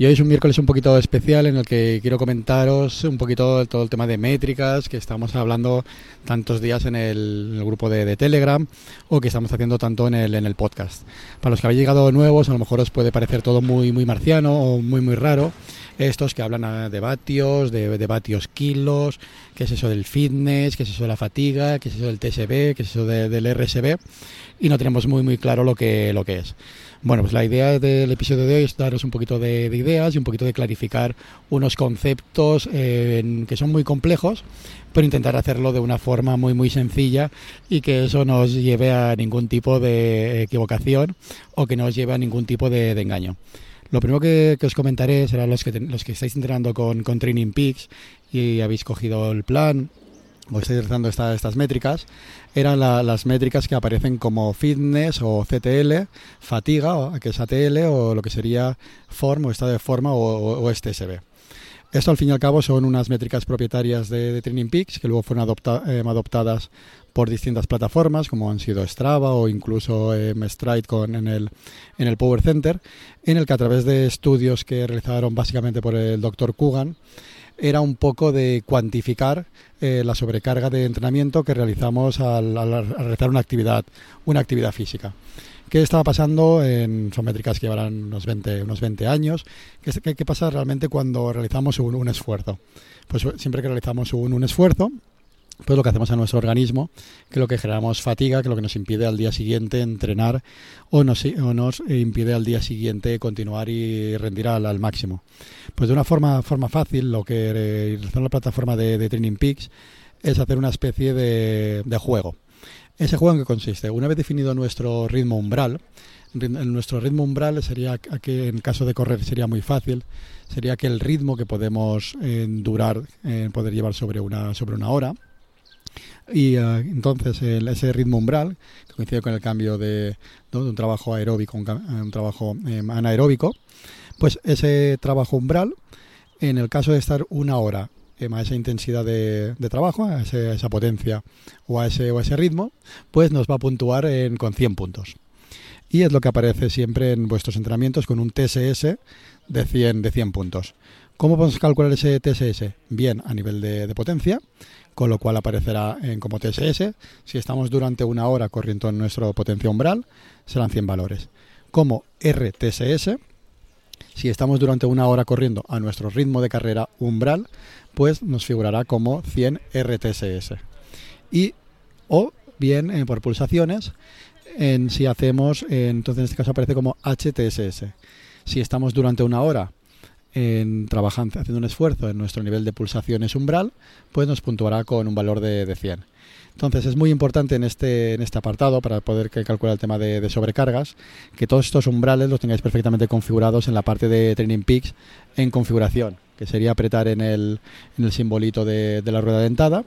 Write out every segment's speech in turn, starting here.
Y hoy es un miércoles un poquito especial en el que quiero comentaros un poquito todo el tema de métricas que estamos hablando tantos días en el, grupo de, Telegram o que estamos haciendo tanto en el, en el podcast. Para los que habéis llegado nuevos, a lo mejor os puede parecer todo muy, muy marciano o muy, muy raro. Estos que hablan de vatios, de, de vatios kilos, qué es eso del fitness, qué es eso de la fatiga, qué es eso del TSB, qué es eso del RSB y no tenemos muy, muy claro lo que, lo que es. Bueno, pues la idea del episodio de hoy es daros un poquito de, ideas y un poquito de clarificar unos conceptos eh, que son muy complejos, pero intentar hacerlo de una forma muy muy sencilla y que eso no os lleve a ningún tipo de equivocación o que no os lleve a ningún tipo de, engaño. Lo primero que, os comentaré será los que, los que estáis entrenando con, con Training Peaks y habéis cogido el plan o estáis realizando estas métricas, eran las métricas que aparecen como fitness o CTL, fatiga, que es ATL, o lo que sería form o estado de forma o, o, STSB. Esto al fin y al cabo son unas métricas propietarias de, Training Peaks que luego fueron eh, adoptadas por distintas plataformas como han sido Strava o incluso eh, Stride con, en, el, en el Power Center, en el que a través de estudios que realizaron básicamente por el doctor Kugan, era un poco de cuantificar eh, la sobrecarga de entrenamiento que realizamos al, realizar una actividad, una actividad física. ¿Qué estaba pasando? En, son métricas que llevarán unos 20, unos 20 años. ¿Qué, ¿Qué, pasa realmente cuando realizamos un, esfuerzo? Pues siempre que realizamos un, esfuerzo, pues lo que hacemos a nuestro organismo, que lo que generamos fatiga, que lo que nos impide al día siguiente entrenar o nos, o nos impide al día siguiente continuar y rendir al, máximo. Pues de una forma, fácil, lo que realizó la plataforma de, Training Peaks es hacer una especie de juego. Ese juego en que consiste, una vez definido nuestro ritmo umbral, nuestro ritmo umbral sería que en caso de correr sería muy fácil, sería que el ritmo que podemos eh, durar, eh, poder llevar sobre una, sobre una hora, y eh, entonces ese ritmo umbral, que coincide con el cambio de, un trabajo aeróbico a un, trabajo eh, anaeróbico, pues ese trabajo umbral, en el caso de estar una hora a esa intensidad de, trabajo, a, esa potencia o a ese, ritmo, pues nos va a puntuar con 100 puntos. Y es lo que aparece siempre en vuestros entrenamientos con un TSS de 100, de 100 puntos. ¿Cómo podemos calcular ese TSS? Bien, a nivel de potencia, con lo cual aparecerá en como TSS. Si estamos durante una hora corriendo en nuestro potencia umbral, serán 100 valores. Como RTSS, si estamos durante una hora corriendo a nuestro ritmo de carrera umbral, pues nos figurará como 100 RTSS. Y o bien eh, por pulsaciones, en si hacemos, entonces en este caso aparece como HTSS. Si estamos durante una hora en trabajando, haciendo un esfuerzo en nuestro nivel de pulsaciones umbral, pues nos puntuará con un valor de, de 100. Entonces es muy importante en este, en este apartado, para poder calcular el tema de, sobrecargas, que todos estos umbrales los tengáis perfectamente configurados en la parte de Training Peaks en configuración, que sería apretar en el, en el simbolito de, la rueda dentada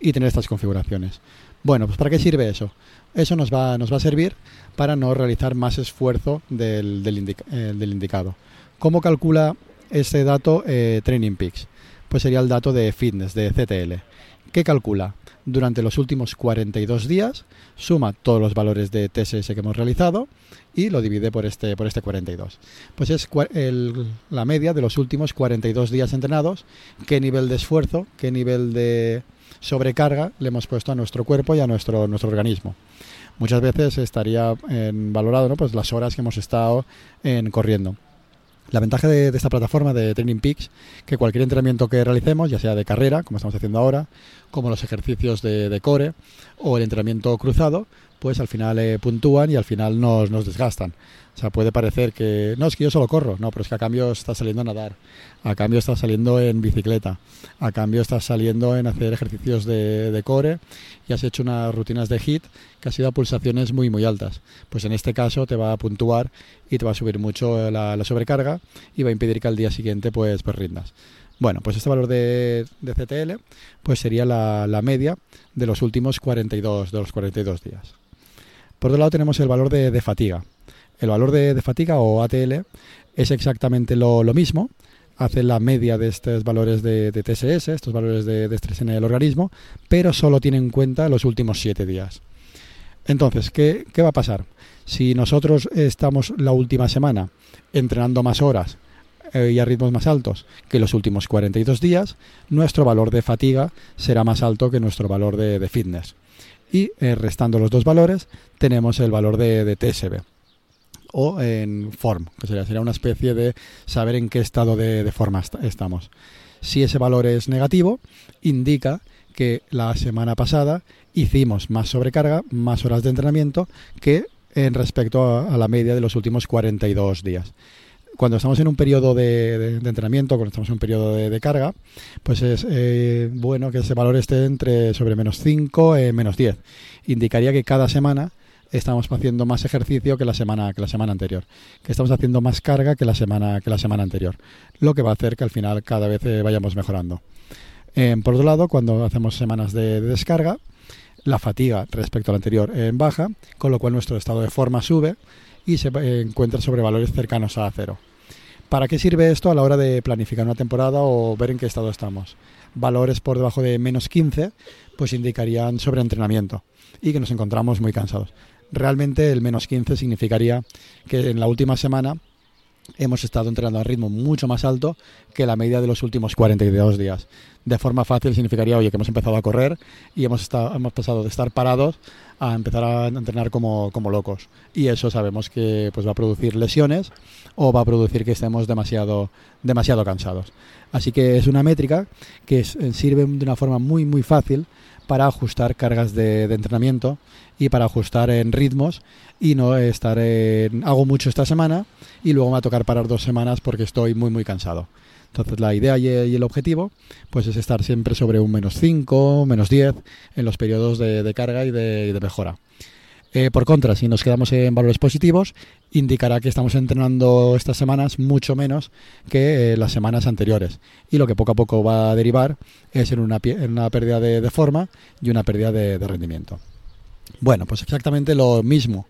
y tener estas configuraciones. Bueno, pues ¿para qué sirve eso? Eso nos va, nos va a servir para no realizar más esfuerzo del, del, eh, del indicado. ¿Cómo calcula este dato eh, Training Peaks? Pues sería el dato de fitness, de CTL. ¿Qué calcula? Durante los últimos 42 días suma todos los valores de TSS que hemos realizado y lo divide por este, por este 42. Pues es la media de los últimos 42 días entrenados, qué nivel de esfuerzo, qué nivel de sobrecarga le hemos puesto a nuestro cuerpo y a nuestro, nuestro organismo muchas veces estaría en valorado ¿no? pues las horas que hemos estado en corriendo. La ventaja de, esta plataforma de Training Peaks, que cualquier entrenamiento que realicemos, ya sea de carrera, como estamos haciendo ahora, como los ejercicios de, core o el entrenamiento cruzado, pues al final eh, puntúan y al final nos, nos desgastan. O sea, puede parecer que no, es que yo solo corro, no, pero es que a cambio estás saliendo a nadar, a cambio estás saliendo en bicicleta, a cambio estás saliendo en hacer ejercicios de, core y has hecho unas rutinas de HIT que ha sido a pulsaciones muy, muy altas. Pues en este caso te va a puntuar y te va a subir mucho la, sobrecarga y va a impedir que al día siguiente pues, pues rindas. Bueno, pues este valor de, de CTL pues sería la, la, media de los últimos 42, de los 42 días. Por otro lado tenemos el valor de, fatiga. El valor de, fatiga o ATL es exactamente lo, mismo, hace la media de estos valores de, TSS, estos valores de, estrés en el organismo, pero solo tiene en cuenta los últimos siete días. Entonces, ¿qué, ¿qué, va a pasar? Si nosotros estamos la última semana entrenando más horas eh, y a ritmos más altos que los últimos 42 días, nuestro valor de fatiga será más alto que nuestro valor de, fitness. Y eh, restando los dos valores, tenemos el valor de, TSB o en form, que sería, una especie de saber en qué estado de, forma estamos. Si ese valor es negativo, indica que la semana pasada hicimos más sobrecarga, más horas de entrenamiento que en respecto a, a la media de los últimos 42 días cuando estamos en un periodo de, entrenamiento, cuando estamos en un periodo de, carga, pues es eh, bueno que ese valor esté entre sobre menos 5 y menos 10. Indicaría que cada semana estamos haciendo más ejercicio que la semana que la semana anterior, que estamos haciendo más carga que la semana que la semana anterior, lo que va a hacer que al final cada vez eh, vayamos mejorando. Eh, por otro lado, cuando hacemos semanas de, descarga, la fatiga respecto al anterior en baja, con lo cual nuestro estado de forma sube y se encuentra sobre valores cercanos a cero. ¿Para qué sirve esto a la hora de planificar una temporada o ver en qué estado estamos? Valores por debajo de menos 15 pues indicarían sobreentrenamiento y que nos encontramos muy cansados. Realmente el menos 15 significaría que en la última semana hemos estado entrenando a ritmo mucho más alto que la media de los últimos 42 días. De forma fácil significaría, oye, que hemos empezado a correr y hemos, estado, hemos pasado de estar parados a empezar a entrenar como, como, locos. Y eso sabemos que pues, va a producir lesiones o va a producir que estemos demasiado, demasiado cansados. Así que es una métrica que sirve de una forma muy, muy fácil para ajustar cargas de, entrenamiento y para ajustar en ritmos y no estar en hago mucho esta semana y luego me va a tocar parar dos semanas porque estoy muy muy cansado. Entonces la idea y el objetivo pues es estar siempre sobre un menos 5, menos 10 en los periodos de, carga y de, mejora. Eh, por contra, si nos quedamos en valores positivos, indicará que estamos entrenando estas semanas mucho menos que eh, las semanas anteriores. Y lo que poco a poco va a derivar es en una, una pérdida de, forma y una pérdida de, rendimiento. Bueno, pues exactamente lo mismo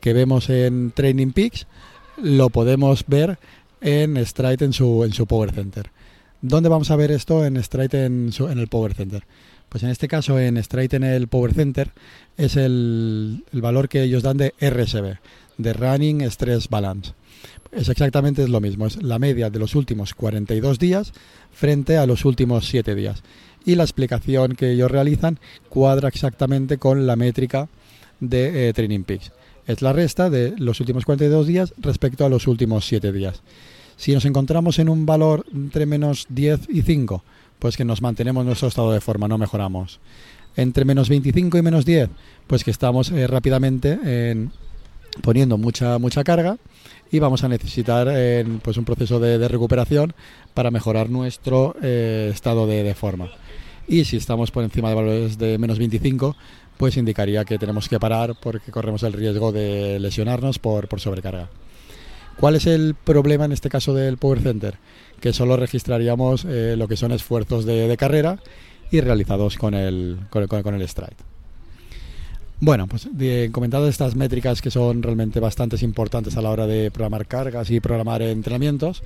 que vemos en Training Peaks, lo podemos ver en Stride en su, su Power Center. ¿Dónde vamos a ver esto en Stride en, en el Power Center? Pues en este caso en Stride en el Power Center es el, el valor que ellos dan de RSB, de Running Stress Balance. Es exactamente lo mismo, es la media de los últimos 42 días frente a los últimos 7 días. Y la explicación que ellos realizan cuadra exactamente con la métrica de eh, Training Peaks. Es la resta de los últimos 42 días respecto a los últimos 7 días. Si nos encontramos en un valor entre menos 10 y 5, pues que nos mantenemos nuestro estado de forma, no mejoramos. Entre menos 25 y menos 10, pues que estamos eh, rápidamente en, poniendo mucha, mucha carga y vamos a necesitar pues un proceso de, recuperación para mejorar nuestro eh, estado de, forma. Y si estamos por encima de valores de menos 25, pues indicaría que tenemos que parar porque corremos el riesgo de lesionarnos por, sobrecarga. ¿Cuál es el problema en este caso del Power Center? Que solo registraríamos eh, lo que son esfuerzos de, carrera y realizados con el, con, con el stride. Bueno, pues de, comentado estas métricas que son realmente bastante importantes a la hora de programar cargas y programar entrenamientos,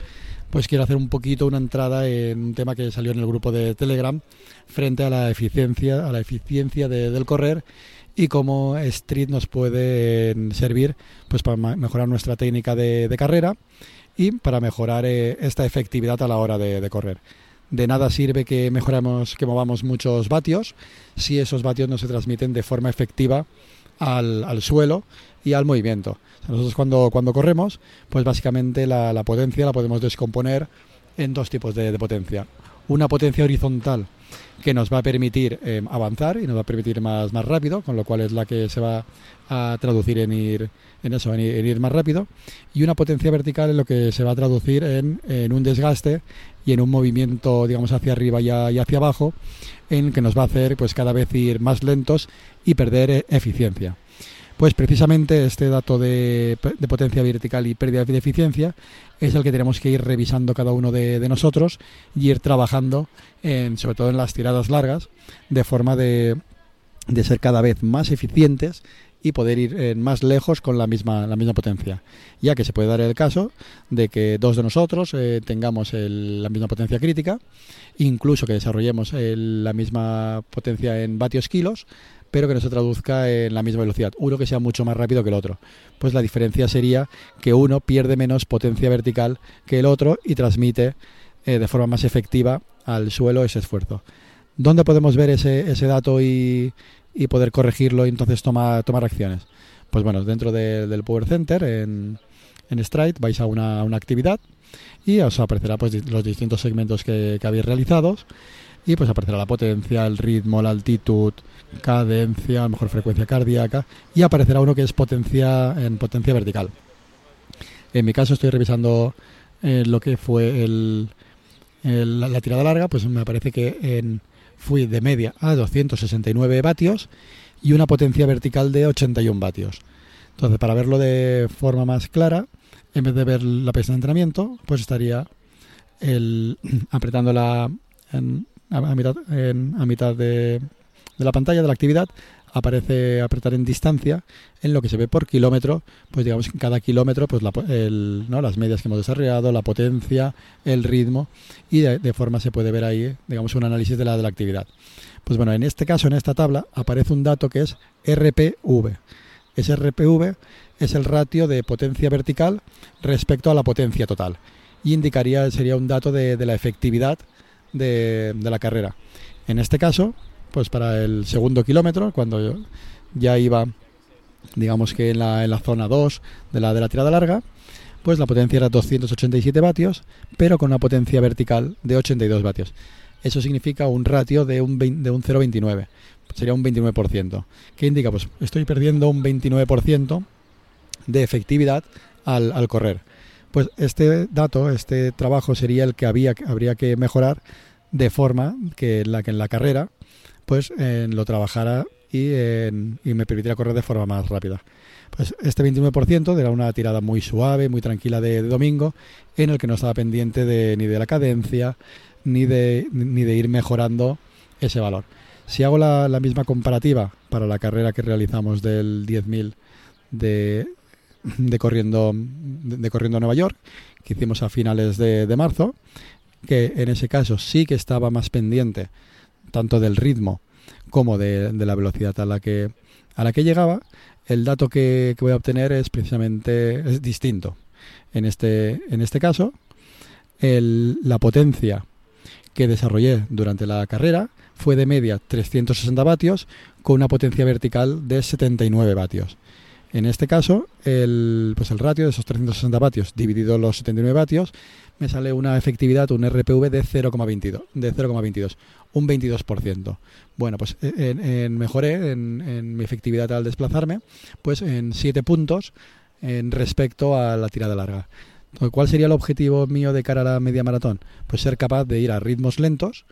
pues quiero hacer un poquito una entrada en un tema que salió en el grupo de Telegram frente a la eficiencia, a la eficiencia del correr y cómo Street nos puede servir pues para mejorar nuestra técnica de, carrera y para mejorar eh, esta efectividad a la hora de correr. De nada sirve que mejoramos, que movamos muchos vatios si esos vatios no se transmiten de forma efectiva al, suelo y al movimiento. nosotros cuando, cuando corremos, pues básicamente la, potencia la podemos descomponer en dos tipos de, potencia. Una potencia horizontal que nos va a permitir eh, avanzar y nos va a permitir más, más rápido, con lo cual es la que se va a traducir en ir en eso, en ir, más rápido, y una potencia vertical en lo que se va a traducir en, en un desgaste y en un movimiento, digamos, hacia arriba y, hacia abajo, en que nos va a hacer pues cada vez ir más lentos y perder eh, eficiencia. Pues precisamente este dato de, potencia vertical y pérdida de eficiencia es el que tenemos que ir revisando cada uno de, nosotros y ir trabajando, en, sobre todo en las tiradas largas, de forma de, ser cada vez más eficientes y poder ir eh, más lejos con la misma, la misma potencia. Ya que se puede dar el caso de que dos de nosotros eh, tengamos la misma potencia crítica, incluso que desarrollemos la misma potencia en vatios kilos, pero que no se traduzca en la misma velocidad. Uno que sea mucho más rápido que el otro. Pues la diferencia sería que uno pierde menos potencia vertical que el otro y transmite eh, de forma más efectiva al suelo ese esfuerzo. ¿Dónde podemos ver ese, ese dato y, y, poder corregirlo y entonces tomar, tomar acciones? Pues bueno, dentro del Power Center, en, en Stride, vais a una, una actividad y os aparecerá pues, los distintos segmentos que habéis realizado y pues aparecerá la potencia, el ritmo, la altitud, cadencia, mejor frecuencia cardíaca y aparecerá uno que es potencia en potencia vertical. En mi caso estoy revisando eh, lo que fue el, la, tirada larga, pues me parece que en, fui de media a 269 vatios y una potencia vertical de 81 vatios. Entonces, para verlo de forma más clara, en vez de ver la pista de entrenamiento, pues estaría el, apretando la, a, mitad, a mitad de, de la pantalla de la actividad aparece apretar en distancia en lo que se ve por kilómetro pues digamos que en cada kilómetro pues el, ¿no? las medias que hemos desarrollado la potencia el ritmo y de, forma se puede ver ahí digamos un análisis de la, de la actividad. Pues bueno en este caso en esta tabla aparece un dato que es RPV ese RPV es el ratio de potencia vertical respecto a la potencia total. Y indicaría sería un dato de, de la efectividad de, la carrera en este caso pues para el segundo kilómetro, cuando yo ya iba, digamos que en la, en la zona 2 de la, de la tirada larga, pues la potencia era 287 vatios, pero con una potencia vertical de 82 vatios. Eso significa un ratio de un, de un 0,29, sería un 29%. ¿Qué indica? Pues estoy perdiendo un 29% de efectividad al, al, correr. Pues este dato, este trabajo sería el que había, habría que mejorar de forma que la, que en la carrera pues lo trabajara y, me permitiera correr de forma más rápida. Pues este 29% era una tirada muy suave, muy tranquila de, domingo, en el que no estaba pendiente de, ni de la cadencia, ni de, ni de ir mejorando ese valor. Si hago la, misma comparativa para la carrera que realizamos del 10.000 de, de, corriendo, de, corriendo a Nueva York, que hicimos a finales de, de marzo, que en ese caso sí que estaba más pendiente tanto del ritmo como de, la velocidad a la que a la que llegaba, el dato que, voy a obtener es precisamente es distinto. En este, en este caso, la potencia que desarrollé durante la carrera fue de media 360 vatios con una potencia vertical de 79 vatios. En este caso, el, pues el ratio de esos 360 vatios dividido los 79 vatios me sale una efectividad, un RPV de 0,22, de 0,22, un 22%. Bueno, pues en, mejoré en, mi efectividad al desplazarme, pues en 7 puntos en respecto a la tirada larga. ¿Cuál sería el objetivo mío de cara a la media maratón? Pues ser capaz de ir a ritmos lentos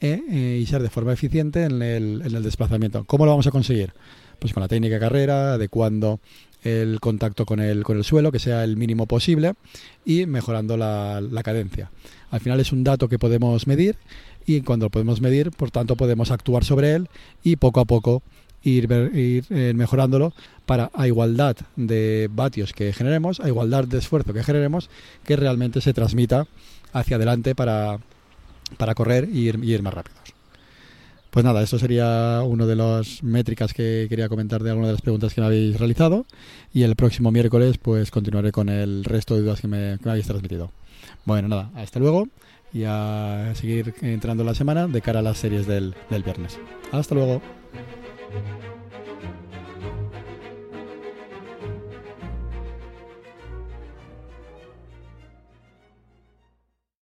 eh, eh, y ser de forma eficiente en el, en el desplazamiento. ¿Cómo lo vamos a conseguir? Pues con la técnica de carrera, adecuando el contacto con el, con el suelo, que sea el mínimo posible, y mejorando la, la cadencia. Al final es un dato que podemos medir y cuando lo podemos medir, por tanto, podemos actuar sobre él y poco a poco ir, ir eh, mejorándolo para a igualdad de vatios que generemos, a igualdad de esfuerzo que generemos, que realmente se transmita hacia adelante para, para correr y ir, y ir más rápidos. Pues nada, esto sería una de las métricas que quería comentar de algunas de las preguntas que me habéis realizado y el próximo miércoles pues continuaré con el resto de dudas que me, habéis transmitido. Bueno, nada, hasta luego y a seguir entrando la semana de cara a las series del, del viernes. Hasta luego.